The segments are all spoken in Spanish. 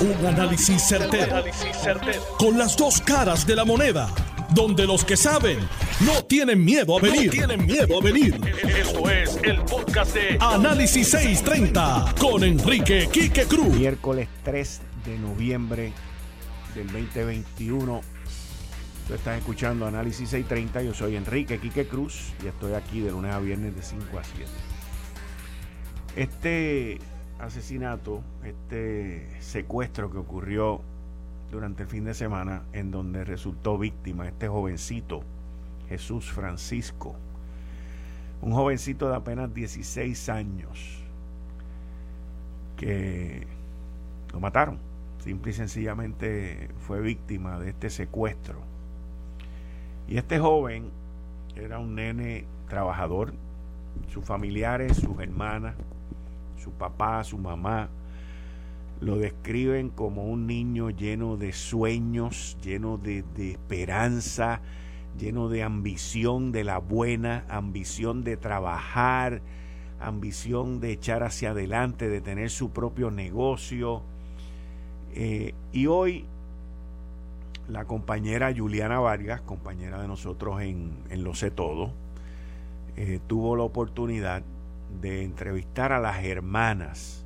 Un análisis certero, Con las dos caras de la moneda. Donde los que saben no tienen miedo a venir. tienen miedo a venir. Esto es el podcast de Análisis 630 con Enrique Quique Cruz. Miércoles 3 de noviembre del 2021. Tú estás escuchando Análisis 630. Yo soy Enrique Quique Cruz y estoy aquí de lunes a viernes de 5 a 7. Este asesinato, este secuestro que ocurrió durante el fin de semana, en donde resultó víctima este jovencito, Jesús Francisco, un jovencito de apenas 16 años, que lo mataron, simple y sencillamente fue víctima de este secuestro. Y este joven era un nene trabajador, sus familiares, sus hermanas, su papá, su mamá, lo describen como un niño lleno de sueños, lleno de, esperanza, lleno de ambición de la buena, ambición de trabajar, ambición de echar hacia adelante, de tener su propio negocio. Eh, y hoy la compañera Juliana Vargas, compañera de nosotros en, en Lo sé todo, eh, tuvo la oportunidad de entrevistar a las hermanas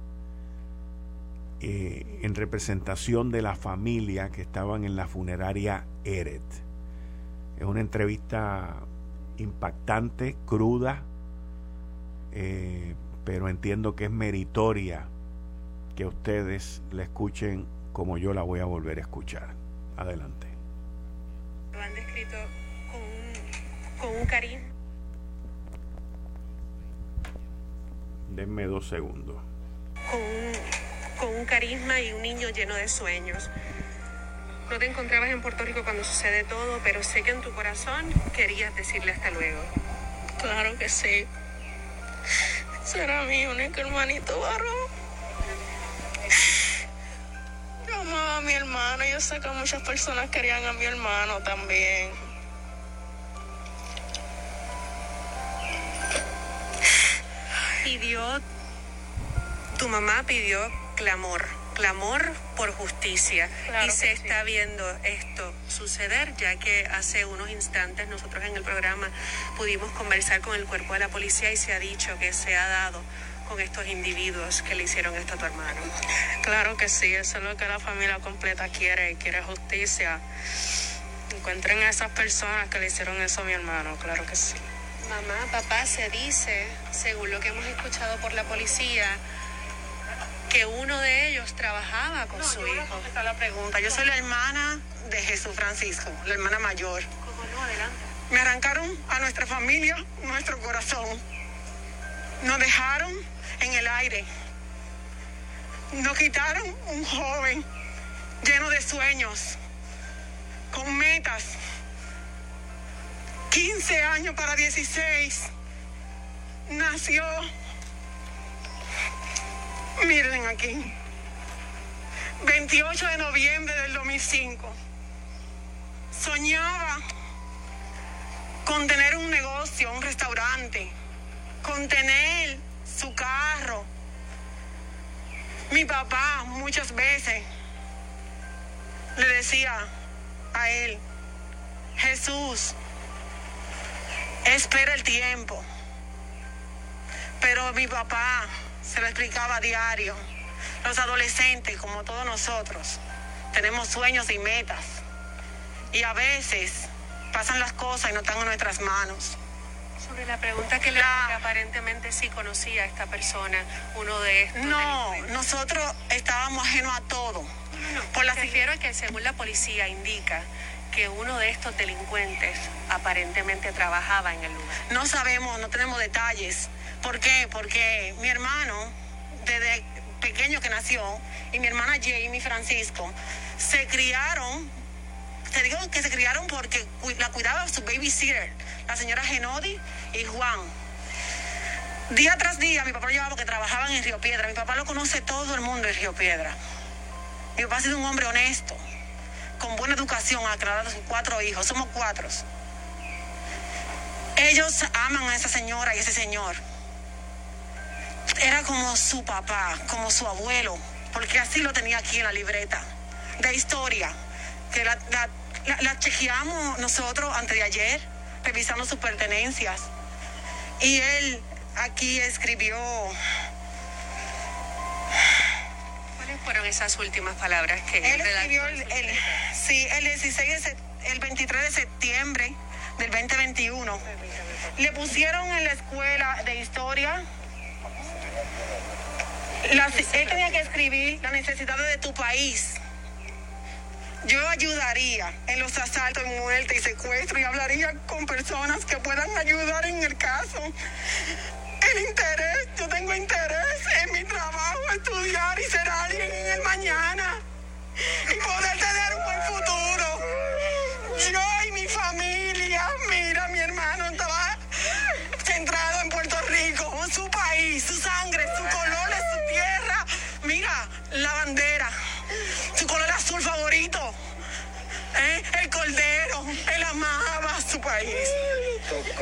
eh, en representación de la familia que estaban en la funeraria Eret. Es una entrevista impactante, cruda, eh, pero entiendo que es meritoria que ustedes la escuchen como yo la voy a volver a escuchar. Adelante. Lo han descrito con un, cariño Denme dos segundos. Con un, carisma y un niño lleno de sueños. No te encontrabas en Puerto Rico cuando sucede todo, pero sé que en tu corazón querías decirle hasta luego. Claro que sí. Será mi único hermanito varón. Yo amaba a mi hermano. Yo sé que muchas personas querían a mi hermano también. Pidió, tu mamá pidió clamor, clamor por justicia. y se está viendo esto suceder, ya que hace unos instantes nosotros en el programa pudimos conversar con el cuerpo de la policía y se ha dicho que se ha dado con estos individuos que le hicieron esto a tu hermano. Claro que sí, eso es lo que la familia completa quiere, quiere justicia. Encuentren a esas personas que le hicieron eso a mi hermano, claro que sí. Mamá, papá, se dice, según lo que hemos escuchado por la policía, que uno de ellos trabajaba con su hijo. La pregunta. Yo soy la hermana de Jesús Francisco, la hermana mayor. ¿Cómo no? Adelante. Me arrancaron a nuestra familia nuestro corazón. Nos dejaron en el aire. Nos quitaron un joven lleno de sueños, con metas, 15 años para 16, nació, miren aquí, 28 de noviembre del 2005. Soñaba con tener un negocio, un restaurante, con tener su carro. Mi papá muchas veces le decía a él, Jesús, espera el tiempo. Pero mi papá se lo explicaba a diario. Los adolescentes, como todos nosotros, tenemos sueños y metas. Y a veces pasan las cosas y no están en nuestras manos. Sobre la pregunta que le que aparentemente sí conocía a esta persona, uno de estos. No, nosotros estábamos ajenos a todo. No, Por la... refiero que según la policía indica que uno de estos delincuentes aparentemente trabajaba en el lugar? No sabemos, no tenemos detalles. ¿Por qué? Porque mi hermano, desde pequeño que nació, y mi hermana Jamie Francisco, se criaron, te digo que se criaron porque la cuidaba su babysitter, la señora Genodi y Juan. Día tras día mi papá lo llevaba porque trabajaban en Río Piedra. Mi papá lo conoce todo el mundo en Río Piedra. Mi papá ha sido un hombre honesto con buena educación, aclarado sus cuatro hijos, somos cuatro. Ellos aman a esa señora y ese señor. Era como su papá, como su abuelo, porque así lo tenía aquí en la libreta de historia, que la, la, chequeamos nosotros antes de ayer, revisando sus pertenencias. Y él aquí escribió... fueron esas últimas palabras que él escribió? El, sí, el 16 el 23 de septiembre del 2021. Le pusieron en la escuela de historia él tenía que escribir las necesidades de tu país. Yo ayudaría en los asaltos, muerte y secuestro y hablaría con personas que puedan ayudar en el caso. Interés, yo tengo interés en mi trabajo, estudiar y ser alguien en el mañana y poder tener un buen futuro. Yo y mi familia, mira, mi hermano estaba centrado en Puerto Rico, su país, su sangre, su color su tierra. Mira, la bandera, su color azul favorito. ¿eh? El cordero, él amaba su país.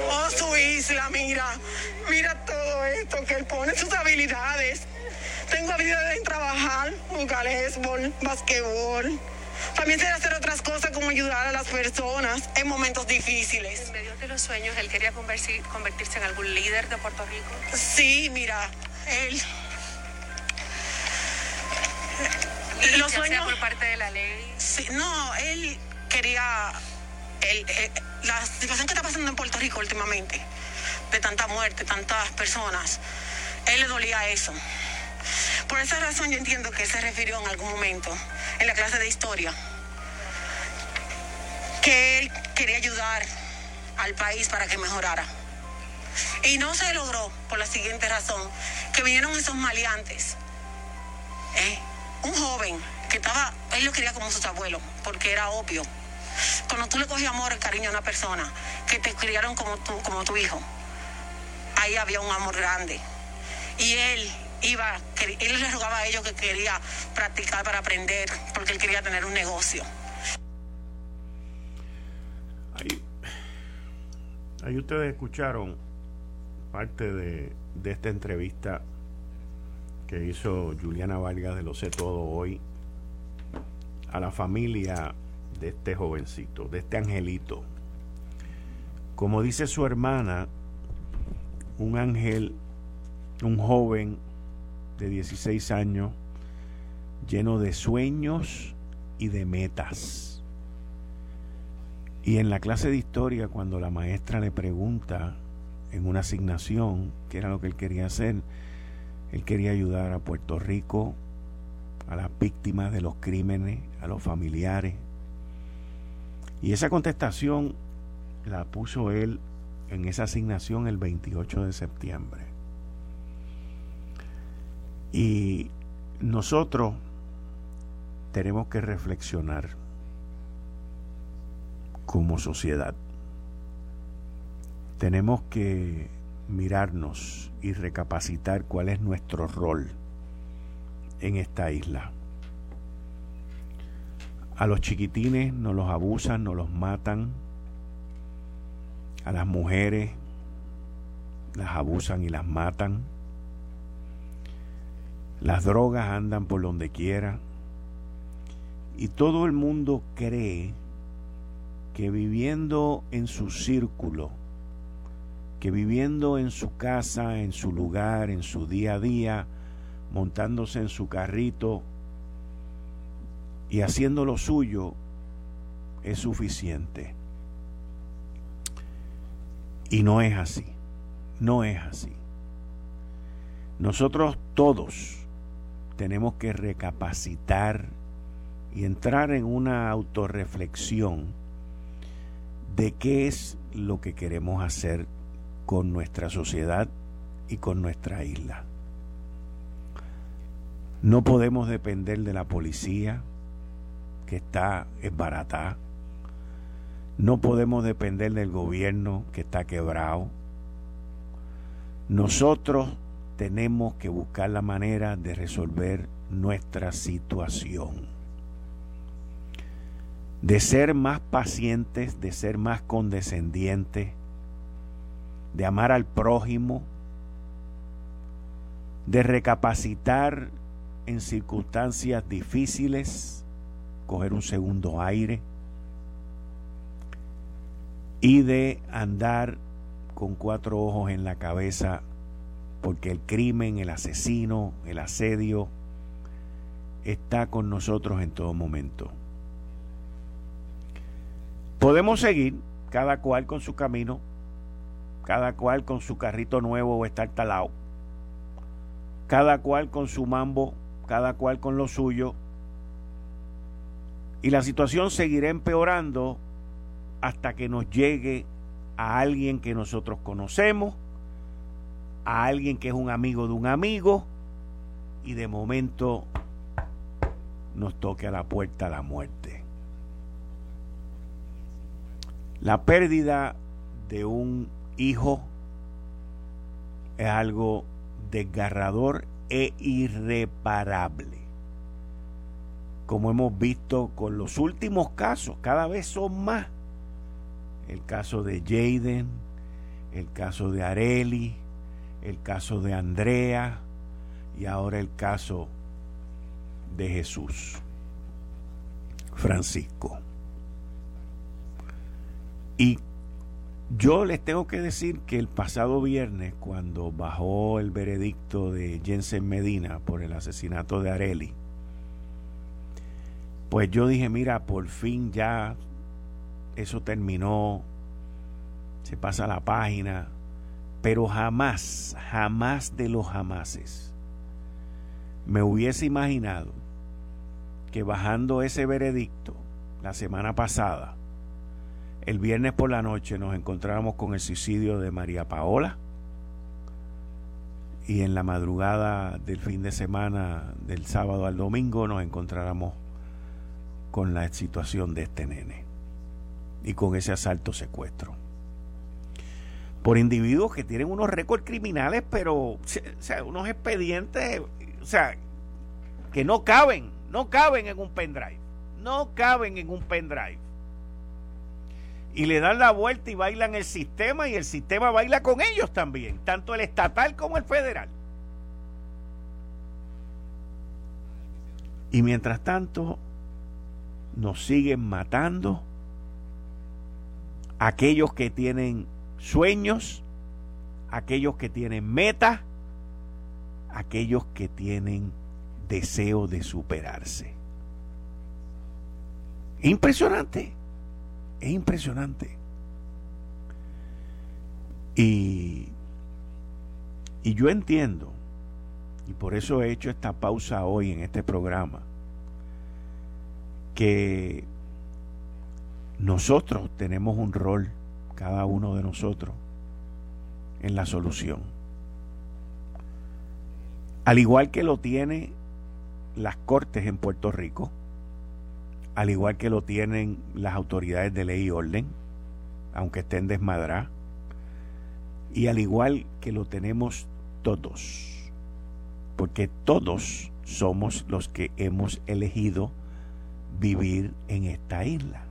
Oh, su isla, mira. Mira todo esto que él pone, sus habilidades. Tengo habilidades en trabajar, jugar béisbol, basquetbol. También sé hacer otras cosas como ayudar a las personas en momentos difíciles. En medio de los sueños, ¿él quería convertirse en algún líder de Puerto Rico? Sí, mira, él... los sueños... por parte de la ley? Sí, no, él quería... Eh, la situación que está pasando en Puerto Rico últimamente, de tanta muerte, tantas personas, él le dolía eso. Por esa razón yo entiendo que él se refirió en algún momento en la clase de historia que él quería ayudar al país para que mejorara. Y no se logró por la siguiente razón, que vinieron esos maleantes. ¿eh? Un joven que estaba, él lo quería como sus abuelos, porque era obvio. Cuando tú le coges amor y cariño a una persona que te criaron como tu hijo, ahí había un amor grande. Y él iba, él les rogaba a ellos que quería practicar para aprender, porque él quería tener un negocio. Ahí, ustedes escucharon parte de, de esta entrevista que hizo Juliana Vargas de Lo Sé Todo hoy a la familia de este jovencito, de este angelito. Como dice su hermana, un ángel, un joven de 16 años, lleno de sueños y de metas. Y en la clase de historia, cuando la maestra le pregunta en una asignación qué era lo que él quería hacer, él quería ayudar a Puerto Rico, a las víctimas de los crímenes, a los familiares. Y esa contestación la puso él en esa asignación el 28 de septiembre. Y nosotros tenemos que reflexionar como sociedad. Tenemos que mirarnos y recapacitar cuál es nuestro rol en esta isla. A los chiquitines nos los abusan, nos los matan. A las mujeres las abusan y las matan las drogas andan por donde quiera. Y todo el mundo cree que viviendo en su círculo, que viviendo en su casa, en su lugar, en su día a día, montándose en su carrito y haciendo lo suyo, es suficiente. Y no es así, no es así. Nosotros todos, tenemos que recapacitar y entrar en una autorreflexión de qué es lo que queremos hacer con nuestra sociedad y con nuestra isla. No podemos depender de la policía que está esbaratada. No podemos depender del gobierno que está quebrado. Nosotros tenemos que buscar la manera de resolver nuestra situación. De ser más pacientes, de ser más condescendientes, de amar al prójimo, de recapacitar en circunstancias difíciles, coger un segundo aire y de andar con cuatro ojos en la cabeza porque el crimen, el asesino, el asedio está con nosotros en todo momento. Podemos seguir cada cual con su camino, cada cual con su carrito nuevo o estar talado, cada cual con su mambo, cada cual con lo suyo, y la situación seguirá empeorando hasta que nos llegue a alguien que nosotros conocemos, a alguien que es un amigo de un amigo, y de momento nos toque a la puerta la muerte. La pérdida de un hijo es algo desgarrador e irreparable. Como hemos visto con los últimos casos, cada vez son más. El caso de Jaden, el caso de Areli, el caso de Andrea y ahora el caso de Jesús, Francisco. Y yo les tengo que decir que el pasado viernes, cuando bajó el veredicto de Jensen Medina por el asesinato de Areli, pues yo dije, mira, por fin ya eso terminó, se pasa la página, pero jamás, jamás de los jamases me hubiese imaginado que bajando ese veredicto la semana pasada, el viernes por la noche nos encontramos con el suicidio de María Paola y en la madrugada del fin de semana del sábado al domingo nos encontráramos con la situación de este nene y con ese asalto secuestro por individuos que tienen unos récords criminales pero o sea, unos expedientes o sea que no caben no caben en un pendrive. No caben en un pendrive. Y le dan la vuelta y bailan el sistema y el sistema baila con ellos también, tanto el estatal como el federal. Y mientras tanto, nos siguen matando aquellos que tienen sueños, aquellos que tienen metas, aquellos que tienen deseo de superarse. Es impresionante, es impresionante. Y, y yo entiendo, y por eso he hecho esta pausa hoy en este programa, que nosotros tenemos un rol, cada uno de nosotros, en la solución. Al igual que lo tiene las cortes en Puerto Rico, al igual que lo tienen las autoridades de ley y orden, aunque estén desmadradas, y al igual que lo tenemos todos, porque todos somos los que hemos elegido vivir en esta isla.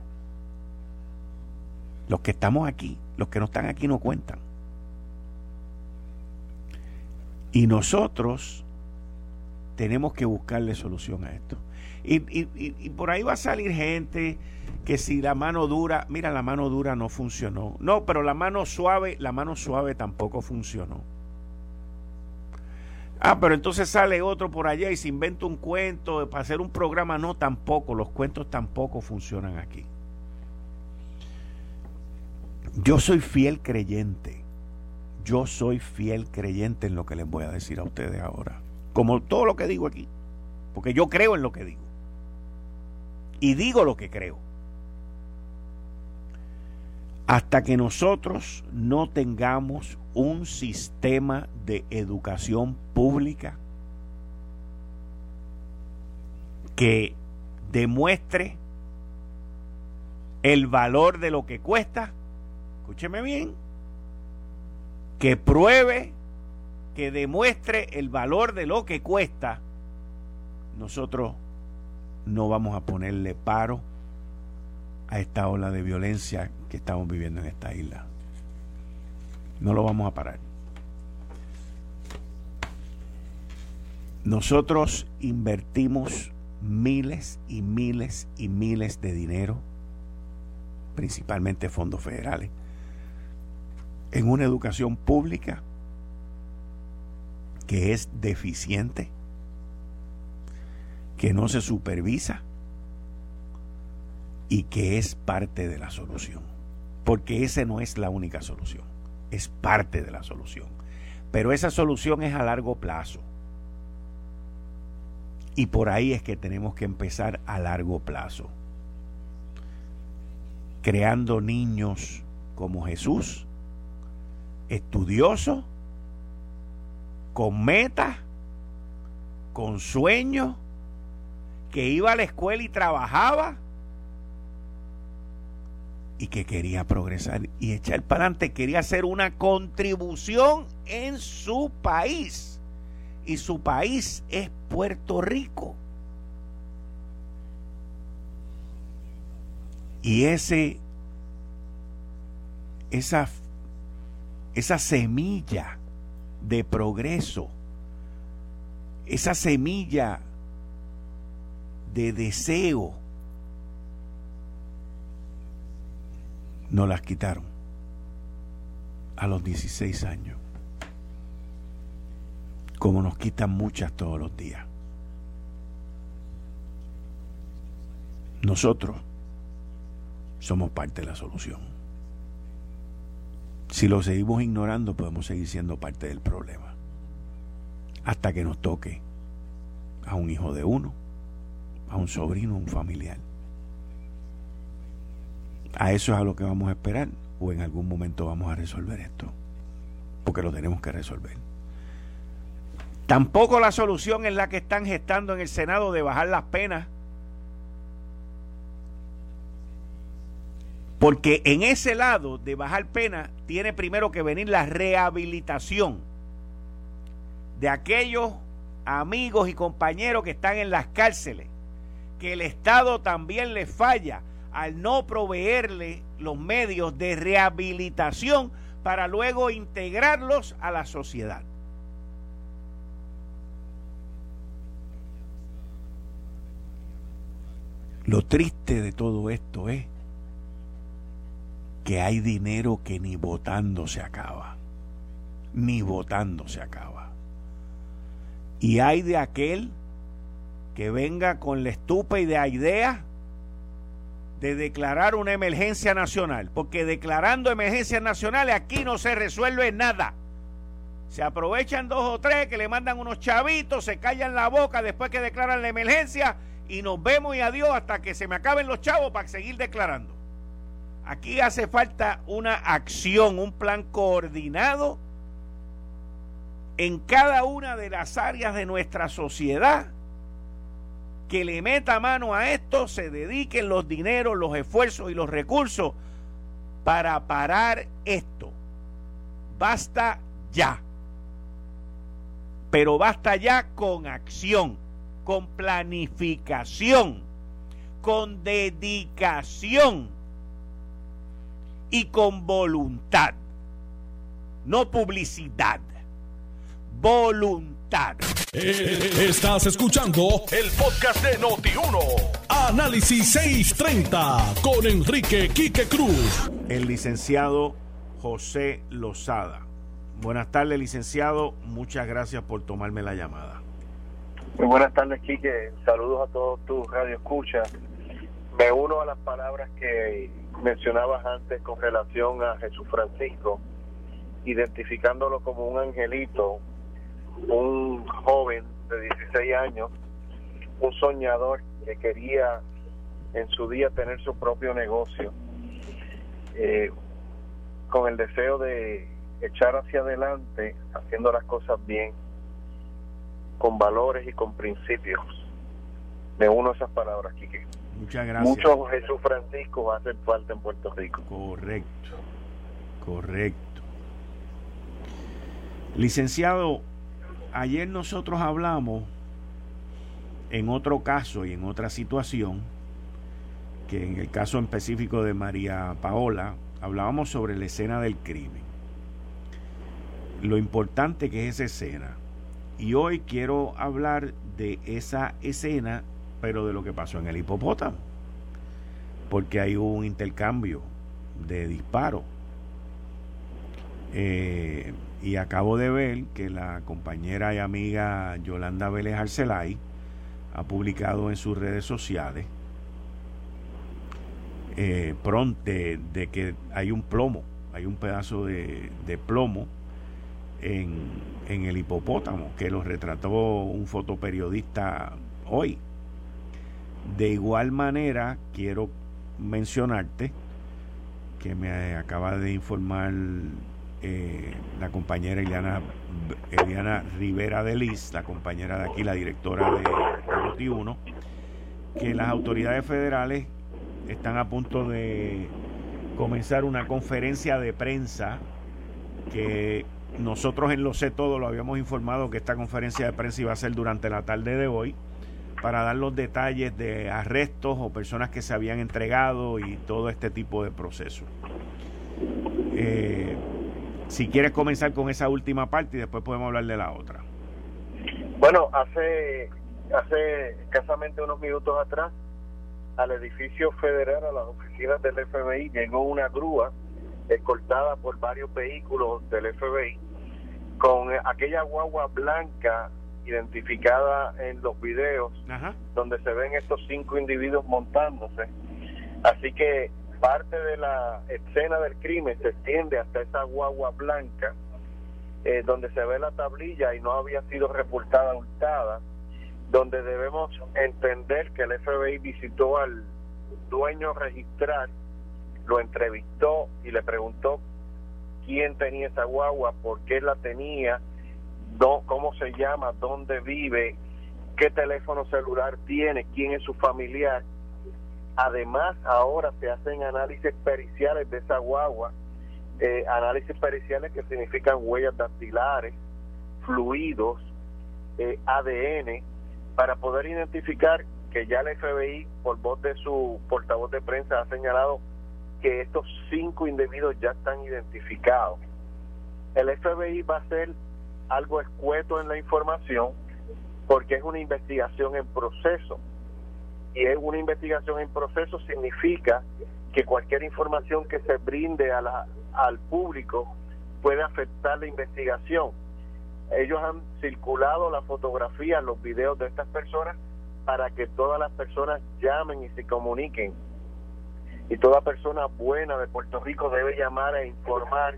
Los que estamos aquí, los que no están aquí no cuentan. Y nosotros tenemos que buscarle solución a esto. Y, por ahí va a salir gente que si la mano dura, mira, la mano dura no funcionó. No, pero la mano suave, la mano suave tampoco funcionó. Ah, pero entonces sale otro por allá y se inventa un cuento para hacer un programa. No, tampoco, los cuentos tampoco funcionan aquí. Yo soy fiel creyente. Yo soy fiel creyente en lo que les voy a decir a ustedes ahora como todo lo que digo aquí, porque yo creo en lo que digo. Y digo lo que creo. Hasta que nosotros no tengamos un sistema de educación pública que demuestre el valor de lo que cuesta, escúcheme bien, que pruebe que demuestre el valor de lo que cuesta, nosotros no vamos a ponerle paro a esta ola de violencia que estamos viviendo en esta isla. No lo vamos a parar. Nosotros invertimos miles y miles y miles de dinero, principalmente fondos federales, en una educación pública que es deficiente, que no se supervisa y que es parte de la solución. Porque esa no es la única solución, es parte de la solución. Pero esa solución es a largo plazo. Y por ahí es que tenemos que empezar a largo plazo. Creando niños como Jesús, estudiosos, con metas, con sueños, que iba a la escuela y trabajaba y que quería progresar y echar para adelante, quería hacer una contribución en su país. Y su país es Puerto Rico. Y ese esa esa semilla de progreso, esa semilla de deseo, nos las quitaron a los 16 años, como nos quitan muchas todos los días. Nosotros somos parte de la solución. Si lo seguimos ignorando, podemos seguir siendo parte del problema. Hasta que nos toque a un hijo de uno, a un sobrino, a un familiar. A eso es a lo que vamos a esperar o en algún momento vamos a resolver esto. Porque lo tenemos que resolver. Tampoco la solución es la que están gestando en el Senado de bajar las penas. Porque en ese lado de bajar penas tiene primero que venir la rehabilitación de aquellos amigos y compañeros que están en las cárceles, que el Estado también les falla al no proveerle los medios de rehabilitación para luego integrarlos a la sociedad. Lo triste de todo esto es que hay dinero que ni votando se acaba. Ni votando se acaba. Y hay de aquel que venga con la estúpida idea de declarar una emergencia nacional, porque declarando emergencias nacionales aquí no se resuelve nada. Se aprovechan dos o tres que le mandan unos chavitos, se callan la boca después que declaran la emergencia y nos vemos y adiós hasta que se me acaben los chavos para seguir declarando. Aquí hace falta una acción, un plan coordinado en cada una de las áreas de nuestra sociedad que le meta mano a esto, se dediquen los dineros, los esfuerzos y los recursos para parar esto. Basta ya. Pero basta ya con acción, con planificación, con dedicación y con voluntad. No publicidad. Voluntad. Eh, estás escuchando el podcast de Noti1. Análisis 630 con Enrique Quique Cruz. El licenciado José Lozada. Buenas tardes, licenciado. Muchas gracias por tomarme la llamada. Muy buenas tardes, Quique. Saludos a todos tus radioescuchas. Me uno a las palabras que mencionabas antes con relación a Jesús Francisco, identificándolo como un angelito, un joven de 16 años, un soñador que quería en su día tener su propio negocio, eh, con el deseo de echar hacia adelante, haciendo las cosas bien, con valores y con principios. Me uno a esas palabras, Quique. Muchas gracias. Muchos Jesús Francisco hacen falta en Puerto Rico. Correcto, correcto. Licenciado, ayer nosotros hablamos en otro caso y en otra situación, que en el caso específico de María Paola, hablábamos sobre la escena del crimen. Lo importante que es esa escena Y hoy quiero hablar de esa escena, pero de lo que pasó en el hipopótamo. Porque hay un intercambio de disparos. Eh, y acabo de ver que la compañera y amiga Yolanda Vélez Arcelay ha publicado en sus redes sociales eh, pronto de, que hay un plomo, hay un pedazo de, plomo en, en, el hipopótamo que lo retrató un fotoperiodista hoy. De igual manera, quiero mencionarte que me acaba de informar eh, la compañera Eliana, Eliana Rivera de Liz, la compañera de aquí, la directora de, de 1 que las autoridades federales están a punto de comenzar una conferencia de prensa que nosotros en Lo Sé Todo lo habíamos informado que esta conferencia de prensa iba a ser durante la tarde de hoy para dar los detalles de arrestos o personas que se habían entregado y todo este tipo de procesos. Eh, si quieres comenzar con esa última parte y después podemos hablar de la otra. Bueno, hace, hace escasamente unos minutos atrás, al edificio federal, a las oficinas del FBI, llegó una grúa escoltada por varios vehículos del FBI con aquella guagua blanca identificada en los videos donde se ven estos cinco individuos montándose. Así que parte de la escena del crimen se extiende hasta esa guagua blanca, eh, donde se ve la tablilla y no había sido reportada hurtada, donde debemos entender que el FBI visitó al dueño registral, lo entrevistó y le preguntó quién tenía esa guagua, por qué la tenía, cómo se llama, dónde vive, qué teléfono celular tiene, quién es su familiar Además, ahora se hacen análisis periciales de esa guagua, eh, análisis periciales que significan huellas dactilares, fluidos, eh, ADN, para poder identificar que ya el FBI, por voz de su portavoz de prensa, ha señalado que estos cinco individuos ya están identificados. El FBI va a hacer algo escueto en la información porque es una investigación en proceso y es una investigación en proceso significa que cualquier información que se brinde a la, al público puede afectar la investigación. Ellos han circulado la fotografía, los videos de estas personas para que todas las personas llamen y se comuniquen. Y toda persona buena de Puerto Rico debe llamar e informar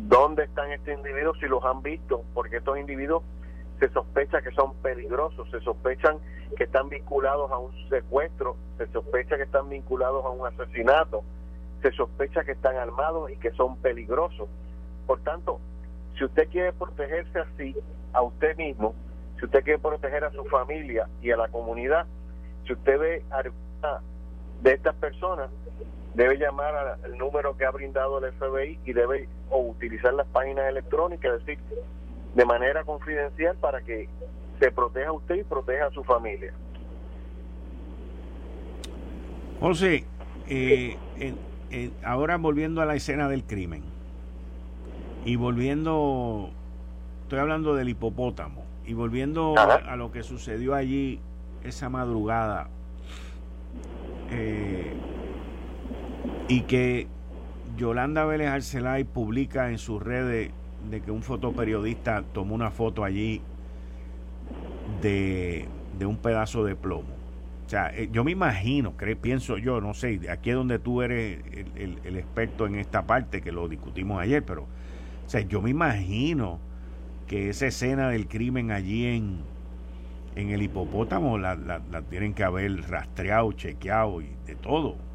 dónde están estos individuos si los han visto, porque estos individuos se sospecha que son peligrosos, se sospechan que están vinculados a un secuestro, se sospecha que están vinculados a un asesinato, se sospecha que están armados y que son peligrosos. Por tanto, si usted quiere protegerse así, a usted mismo, si usted quiere proteger a su familia y a la comunidad, si usted ve a de estas personas, debe llamar al número que ha brindado el FBI y debe o utilizar las páginas electrónicas, es decir, de manera confidencial para que se proteja a usted y proteja a su familia. José, eh, ahora volviendo a la escena del crimen y volviendo, estoy hablando del hipopótamo y volviendo a, lo que sucedió allí esa madrugada eh, y que Yolanda Vélez Arcelay publica en sus redes de que un fotoperiodista tomó una foto allí de, un pedazo de plomo. O sea, eh, yo me imagino, pienso yo, no sé, aquí es donde tú eres el, experto en esta parte, que lo discutimos ayer, pero, o sea, yo me imagino que esa escena del crimen allí en, en el hipopótamo la, la tienen que haber rastreado, chequeado y de todo.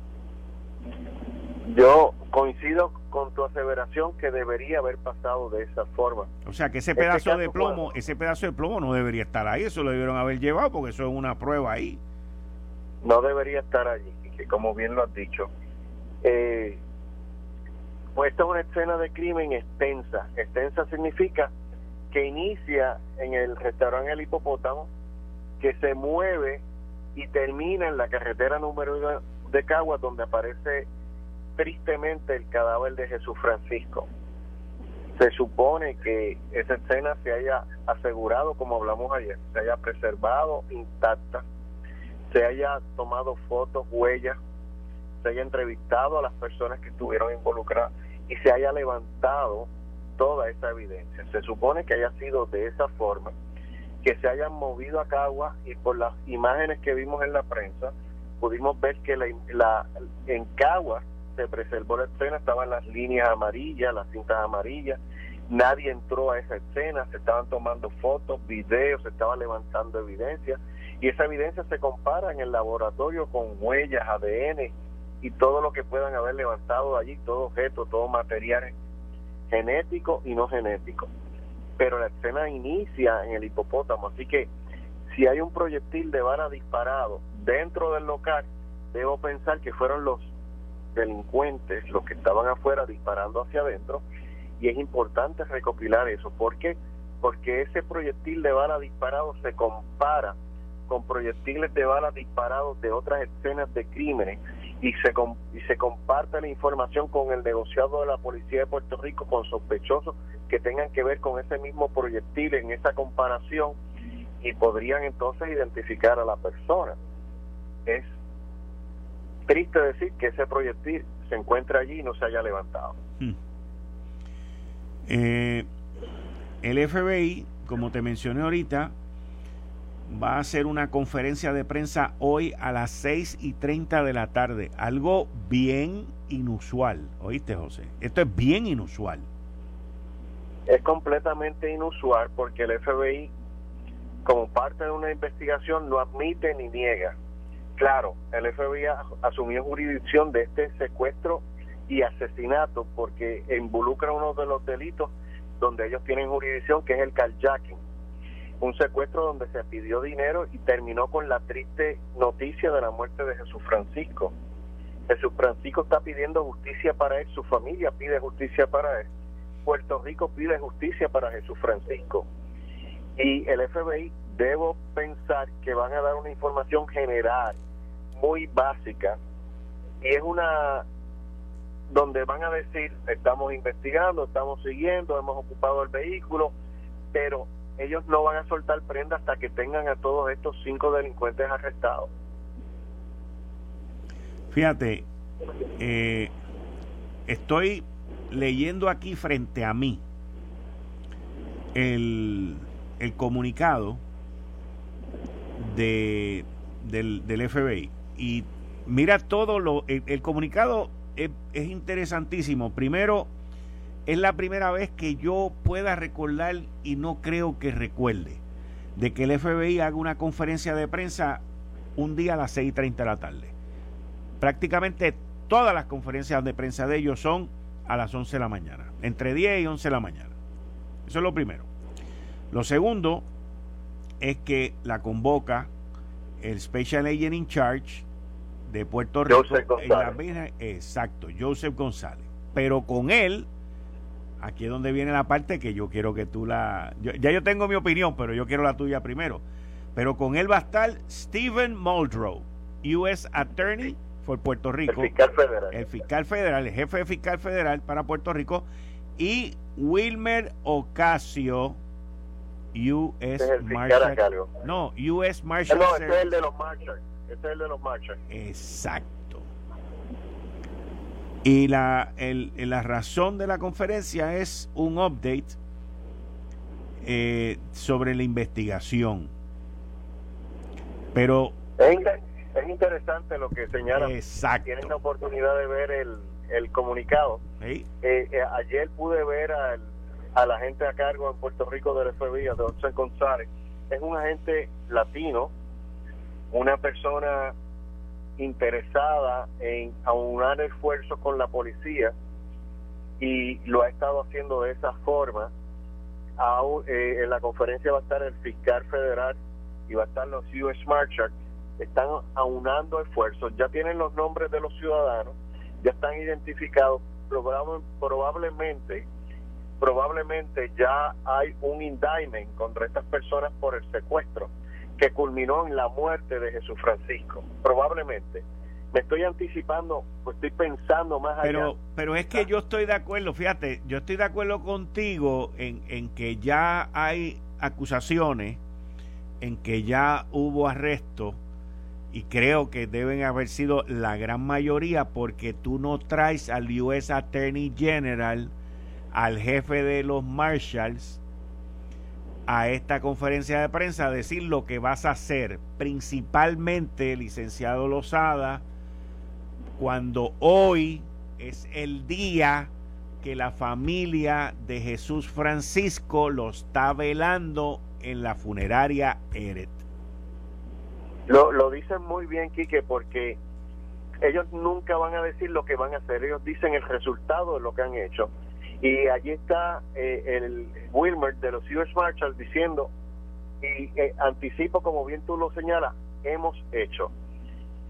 Yo coincido con tu aseveración que debería haber pasado de esa forma. O sea que ese este pedazo de plomo, ese pedazo de plomo no debería estar ahí, eso lo debieron haber llevado porque eso es una prueba ahí. No debería estar allí, que como bien lo has dicho. Eh, pues esta es una escena de crimen extensa. Extensa significa que inicia en el restaurante El Hipopótamo, que se mueve y termina en la carretera número de Caguas, donde aparece tristemente el cadáver de Jesús Francisco. se supone que esa escena se haya asegurado, como hablamos ayer, se haya preservado intacta, se haya tomado fotos, huellas, se haya entrevistado a las personas que estuvieron involucradas y se haya levantado toda esa evidencia. Se supone que haya sido de esa forma, que se hayan movido a Cagua y por las imágenes que vimos en la prensa, pudimos ver que la, en Cagua se preservó la escena, estaban las líneas amarillas, las cintas amarillas, nadie entró a esa escena, se estaban tomando fotos, videos, se estaba levantando evidencia y esa evidencia se compara en el laboratorio con huellas, ADN y todo lo que puedan haber levantado allí, todo objeto, todo material genético y no genético. Pero la escena inicia en el hipopótamo, así que si hay un proyectil de bala disparado dentro del local, debo pensar que fueron los delincuentes los que estaban afuera disparando hacia adentro y es importante recopilar eso. ¿Por qué? Porque ese proyectil de bala disparado se compara con proyectiles de bala disparados de otras escenas de crímenes y se, y se comparte la información con el negociado de la Policía de Puerto Rico con sospechosos que tengan que ver con ese mismo proyectil en esa comparación y podrían entonces identificar a la persona. Es triste decir que ese proyectil se encuentra allí y no se haya levantado. Hmm. Eh, el FBI, como te mencioné ahorita, va a hacer una conferencia de prensa hoy a las 6 y 30 de la tarde. Algo bien inusual. ¿Oíste, José? Esto es bien inusual. Es completamente inusual porque el FBI, como parte de una investigación, no admite ni niega. Claro, el FBI asumió jurisdicción de este secuestro y asesinato porque involucra uno de los delitos donde ellos tienen jurisdicción, que es el carjacking un secuestro donde se pidió dinero y terminó con la triste noticia de la muerte de Jesús Francisco. Jesús Francisco está pidiendo justicia para él, su familia pide justicia para él, Puerto Rico pide justicia para Jesús Francisco. Y el FBI debo pensar que van a dar una información general, muy básica, y es una donde van a decir, estamos investigando, estamos siguiendo, hemos ocupado el vehículo, pero ellos no van a soltar prenda hasta que tengan a todos estos cinco delincuentes arrestados. Fíjate, eh, estoy leyendo aquí frente a mí el, el comunicado de, del, del, FBI y mira todo lo, el, comunicado es, es interesantísimo. Primero, es la primera vez que yo pueda recordar y no creo que recuerde de que el FBI haga una conferencia de prensa un día a las 6.30 de la tarde. Prácticamente todas las conferencias de prensa de ellos son a las 11 de la mañana, entre 10 y 11 de la mañana. Eso es lo primero. Lo segundo es que la convoca el Special Agent in Charge de Puerto Rico. Joseph González. exacto, Joseph González. Pero con él aquí es donde viene la parte que yo quiero que tú la... ya yo tengo mi opinión, pero yo quiero la tuya primero. Pero con él va a estar Stephen Muldrow, U.S. Attorney for Puerto Rico. El fiscal federal. El fiscal federal, el jefe de fiscal federal para Puerto Rico. Y Wilmer Ocasio, U.S. Marshal. No, U.S. Marshal. No, este es el de los Marshall. Este es el de los Marshall. Exacto. Y la, el, la razón de la conferencia es un update eh, sobre la investigación. Pero... Es, es interesante lo que señala. Exacto. Tienen la oportunidad de ver el, el comunicado. Eh, eh, ayer pude ver al, a la gente a cargo en Puerto Rico del FBI, a José González. Es un agente latino, una persona interesada en aunar esfuerzos con la policía y lo ha estado haciendo de esa forma. Eh, en la conferencia va a estar el fiscal federal y va a estar los US Marshals. Están aunando esfuerzos, ya tienen los nombres de los ciudadanos, ya están identificados. probablemente, probablemente ya hay un indictment contra estas personas por el secuestro que culminó en la muerte de Jesús Francisco, probablemente. me estoy anticipando, pues estoy pensando más pero, allá. Pero es que ah. yo estoy de acuerdo, fíjate, yo estoy de acuerdo contigo en, en que ya hay acusaciones, en que ya hubo arresto y creo que deben haber sido la gran mayoría porque tú no traes al US Attorney General, al jefe de los Marshals, a esta conferencia de prensa decir lo que vas a hacer, principalmente, licenciado Lozada, cuando hoy es el día que la familia de Jesús Francisco lo está velando en la funeraria Eret. Lo, lo dicen muy bien, Quique, porque ellos nunca van a decir lo que van a hacer, ellos dicen el resultado de lo que han hecho. Y allí está eh, el Wilmer de los US Marshals diciendo, y eh, anticipo, como bien tú lo señalas, hemos hecho.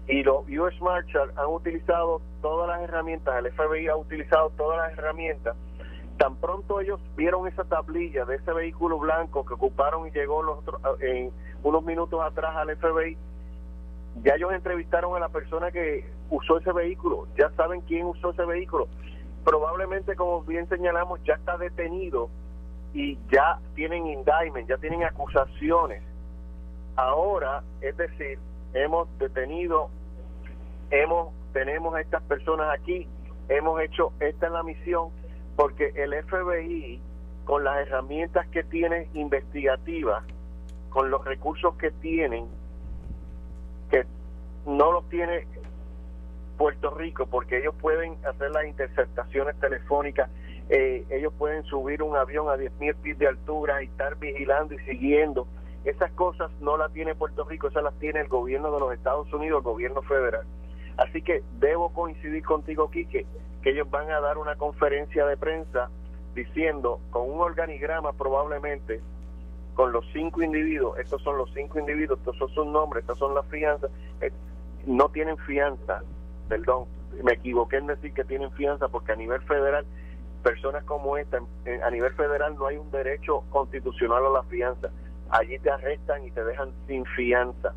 Y los US Marshals han utilizado todas las herramientas, el FBI ha utilizado todas las herramientas. Tan pronto ellos vieron esa tablilla de ese vehículo blanco que ocuparon y llegó los en unos minutos atrás al FBI, ya ellos entrevistaron a la persona que usó ese vehículo, ya saben quién usó ese vehículo. Probablemente, como bien señalamos, ya está detenido y ya tienen indictment, ya tienen acusaciones. Ahora, es decir, hemos detenido, hemos tenemos a estas personas aquí, hemos hecho esta es la misión porque el FBI con las herramientas que tiene investigativas con los recursos que tienen, que no los tiene Puerto Rico, porque ellos pueden hacer las interceptaciones telefónicas, eh, ellos pueden subir un avión a 10.000 pies de altura y estar vigilando y siguiendo. Esas cosas no las tiene Puerto Rico, esas las tiene el gobierno de los Estados Unidos, el gobierno federal. Así que debo coincidir contigo, Quique, que ellos van a dar una conferencia de prensa diciendo, con un organigrama probablemente, con los cinco individuos, estos son los cinco individuos, estos son sus nombres, estas son las fianzas, eh, no tienen fianza, perdón, me equivoqué en decir que tienen fianza porque a nivel federal, personas como esta, a nivel federal no hay un derecho constitucional a la fianza, allí te arrestan y te dejan sin fianza.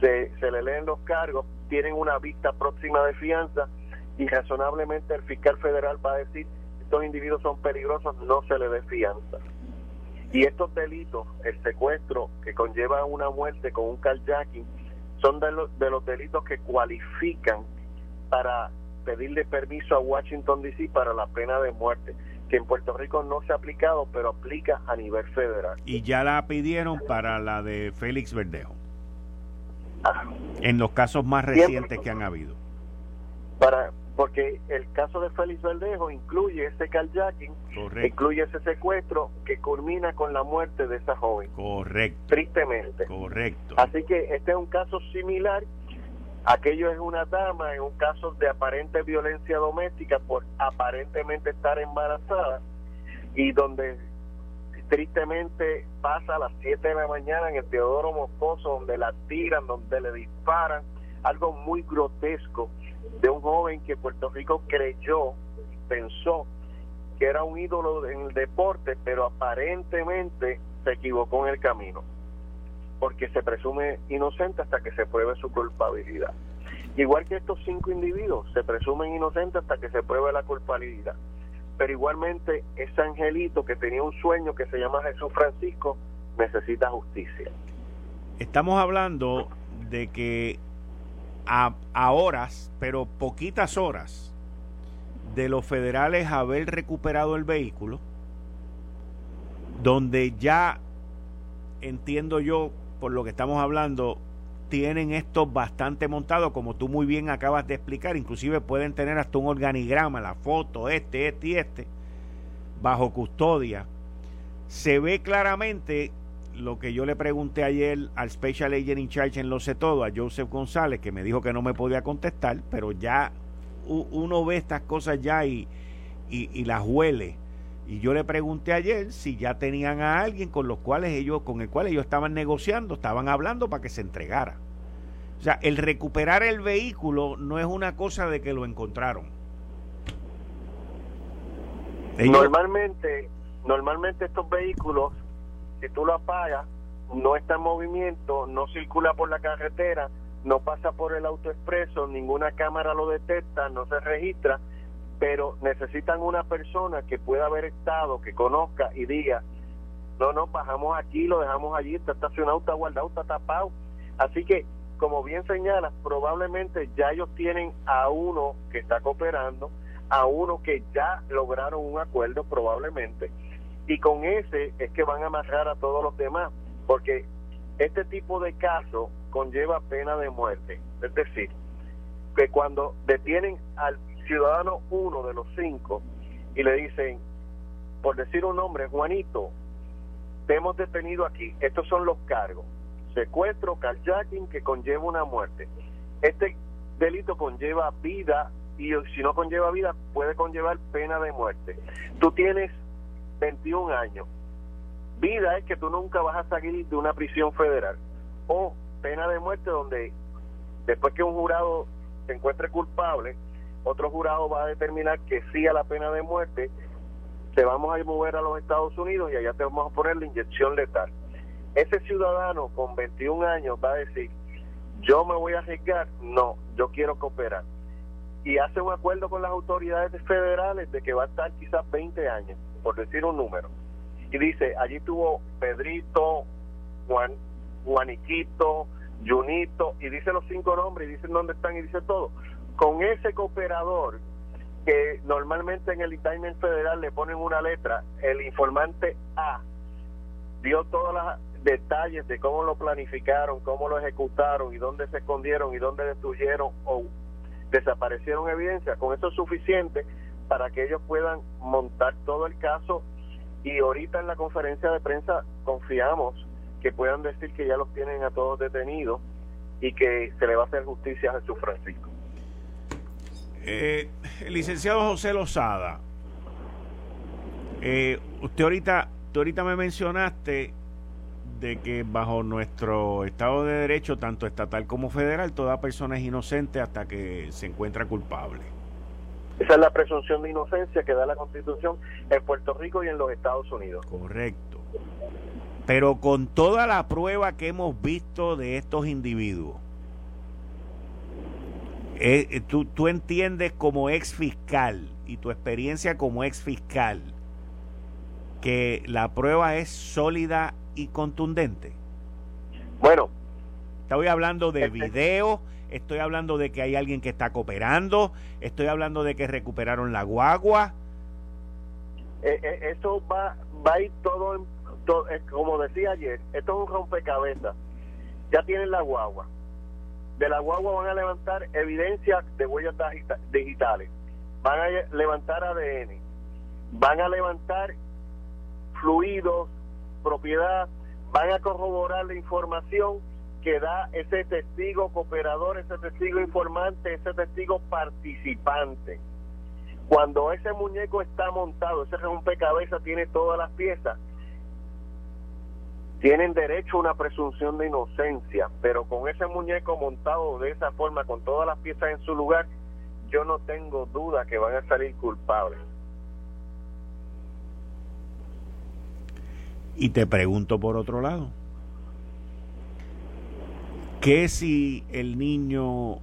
Se, se le leen los cargos, tienen una vista próxima de fianza y razonablemente el fiscal federal va a decir estos individuos son peligrosos, no se le dé fianza. Y estos delitos, el secuestro que conlleva una muerte con un carjacking, son de los, de los delitos que cualifican para pedirle permiso a Washington DC para la pena de muerte, que en Puerto Rico no se ha aplicado, pero aplica a nivel federal. Y ya la pidieron para la de Félix Verdejo. Ah. En los casos más recientes que han habido. Para, porque el caso de Félix Verdejo incluye ese carjacking, incluye ese secuestro que culmina con la muerte de esa joven. Correcto. Tristemente. Correcto. Así que este es un caso similar. Aquello es una dama en un caso de aparente violencia doméstica por aparentemente estar embarazada y donde tristemente pasa a las 7 de la mañana en el Teodoro Moscoso donde la tiran, donde le disparan, algo muy grotesco de un joven que Puerto Rico creyó, pensó que era un ídolo en el deporte, pero aparentemente se equivocó en el camino, porque se presume inocente hasta que se pruebe su culpabilidad. Igual que estos cinco individuos se presumen inocentes hasta que se pruebe la culpabilidad. Pero igualmente ese angelito que tenía un sueño que se llama Jesús Francisco necesita justicia. Estamos hablando de que a, horas, pero poquitas horas, de los federales haber recuperado el vehículo, donde ya entiendo yo, por lo que estamos hablando, tienen esto bastante montado, como tú muy bien acabas de explicar, inclusive pueden tener hasta un organigrama, la foto, este, este y este, bajo custodia. Se ve claramente lo que yo le pregunté ayer al Special Agent in Charge en Lo Sé Todo, a Joseph González, que me dijo que no me podía contestar, pero ya uno ve estas cosas ya y, y, las huele. Y yo le pregunté ayer si ya tenían a alguien con los cuales ellos, con el cual ellos estaban negociando, estaban hablando para que se entregara. O sea, el recuperar el vehículo no es una cosa de que lo encontraron. Normalmente, normalmente estos vehículos si tú lo apagas, no está en movimiento, no circula por la carretera, no pasa por el autoexpreso, ninguna cámara lo detecta, no se registra, pero necesitan una persona que pueda haber estado, que conozca y diga, no, no, bajamos aquí, lo dejamos allí, está estacionado, está guardado, está tapado. Así que, como bien señalas, probablemente ya ellos tienen a uno que está cooperando, a uno que ya lograron un acuerdo probablemente, y con ese es que van a amarrar a todos los demás, porque este tipo de caso conlleva pena de muerte. Es decir, que cuando detienen al ciudadano uno de los cinco y le dicen, por decir un nombre, Juanito, te hemos detenido aquí, estos son los cargos, secuestro, carjacking que conlleva una muerte. Este delito conlleva vida y si no conlleva vida puede conllevar pena de muerte. Tú tienes 21 años. Vida es que tú nunca vas a salir de una prisión federal. O pena de muerte donde después que un jurado se encuentre culpable, otro jurado va a determinar que sí a la pena de muerte, te vamos a mover a los Estados Unidos y allá te vamos a poner la inyección letal. Ese ciudadano con 21 años va a decir, yo me voy a arriesgar, no, yo quiero cooperar. Y hace un acuerdo con las autoridades federales de que va a estar quizás 20 años, por decir un número. Y dice, allí tuvo Pedrito, Juan, Juaniquito, Junito, y dice los cinco nombres, y dice dónde están, y dice todo. Con ese cooperador, que normalmente en el indictment federal le ponen una letra, el informante A dio todos los detalles de cómo lo planificaron, cómo lo ejecutaron, y dónde se escondieron, y dónde destruyeron o desaparecieron evidencia. Con eso es suficiente para que ellos puedan montar todo el caso y ahorita en la conferencia de prensa confiamos que puedan decir que ya los tienen a todos detenidos y que se le va a hacer justicia a Jesús Francisco. Eh, licenciado José Lozada, eh, usted ahorita, ahorita me mencionaste de que bajo nuestro Estado de Derecho, tanto estatal como federal, toda persona es inocente hasta que se encuentra culpable. Esa es la presunción de inocencia que da la Constitución en Puerto Rico y en los Estados Unidos. Correcto. Pero con toda la prueba que hemos visto de estos individuos, eh, eh, tú, tú entiendes como ex fiscal y tu experiencia como ex fiscal que la prueba es sólida y contundente. Bueno, estoy hablando de este video, estoy hablando de que hay alguien que está cooperando, estoy hablando de que recuperaron la guagua. Eh, eh, esto va, va a ir todo, eh, como decía ayer, esto es un rompecabezas. Ya tienen la guagua. De la guagua van a levantar evidencia de huellas digitales, van a levantar ADN, van a levantar fluidos, propiedad, van a corroborar la información que da ese testigo cooperador, ese testigo informante, ese testigo participante. Cuando ese muñeco está montado, ese rompecabezas tiene todas las piezas, tienen derecho a una presunción de inocencia, pero con ese muñeco montado de esa forma, con todas las piezas en su lugar, yo no tengo duda que van a salir culpables. Y te pregunto por otro lado, ¿qué si el niño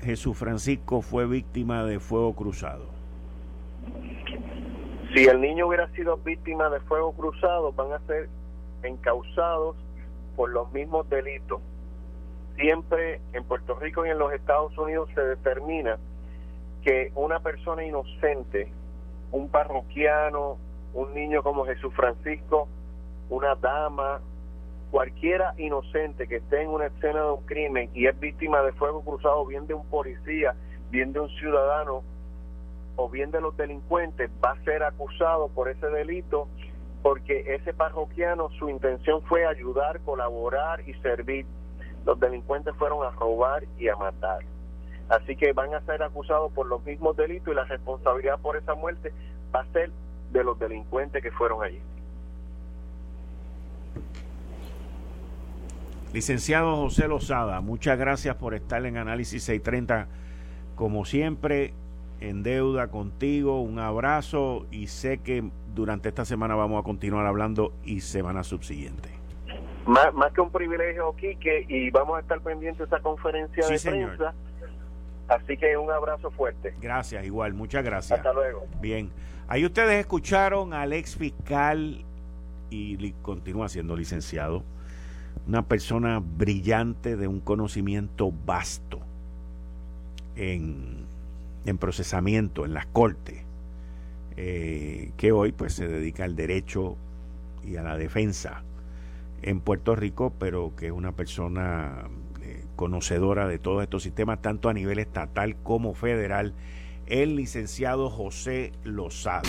Jesús Francisco fue víctima de fuego cruzado? Si el niño hubiera sido víctima de fuego cruzado, van a ser encausados por los mismos delitos. Siempre en Puerto Rico y en los Estados Unidos se determina que una persona inocente, un parroquiano, un niño como Jesús Francisco, una dama, cualquiera inocente que esté en una escena de un crimen y es víctima de fuego cruzado, bien de un policía, bien de un ciudadano o bien de los delincuentes, va a ser acusado por ese delito porque ese parroquiano su intención fue ayudar, colaborar y servir. Los delincuentes fueron a robar y a matar. Así que van a ser acusados por los mismos delitos y la responsabilidad por esa muerte va a ser de los delincuentes que fueron allí. Licenciado José Lozada, muchas gracias por estar en Análisis 630 como siempre, en deuda contigo, un abrazo y sé que durante esta semana vamos a continuar hablando y semana subsiguiente. Más, más que un privilegio, Quique, y vamos a estar pendientes de esa conferencia de prensa. Así que un abrazo fuerte. Gracias, igual, muchas gracias. Hasta luego. Bien, ahí ustedes escucharon al ex fiscal y continúa siendo licenciado, una persona brillante de un conocimiento vasto en, en procesamiento, en las cortes, eh, que hoy pues se dedica al derecho y a la defensa en Puerto Rico, pero que es una persona eh, conocedora de todos estos sistemas, tanto a nivel estatal como federal, el licenciado José Lozada.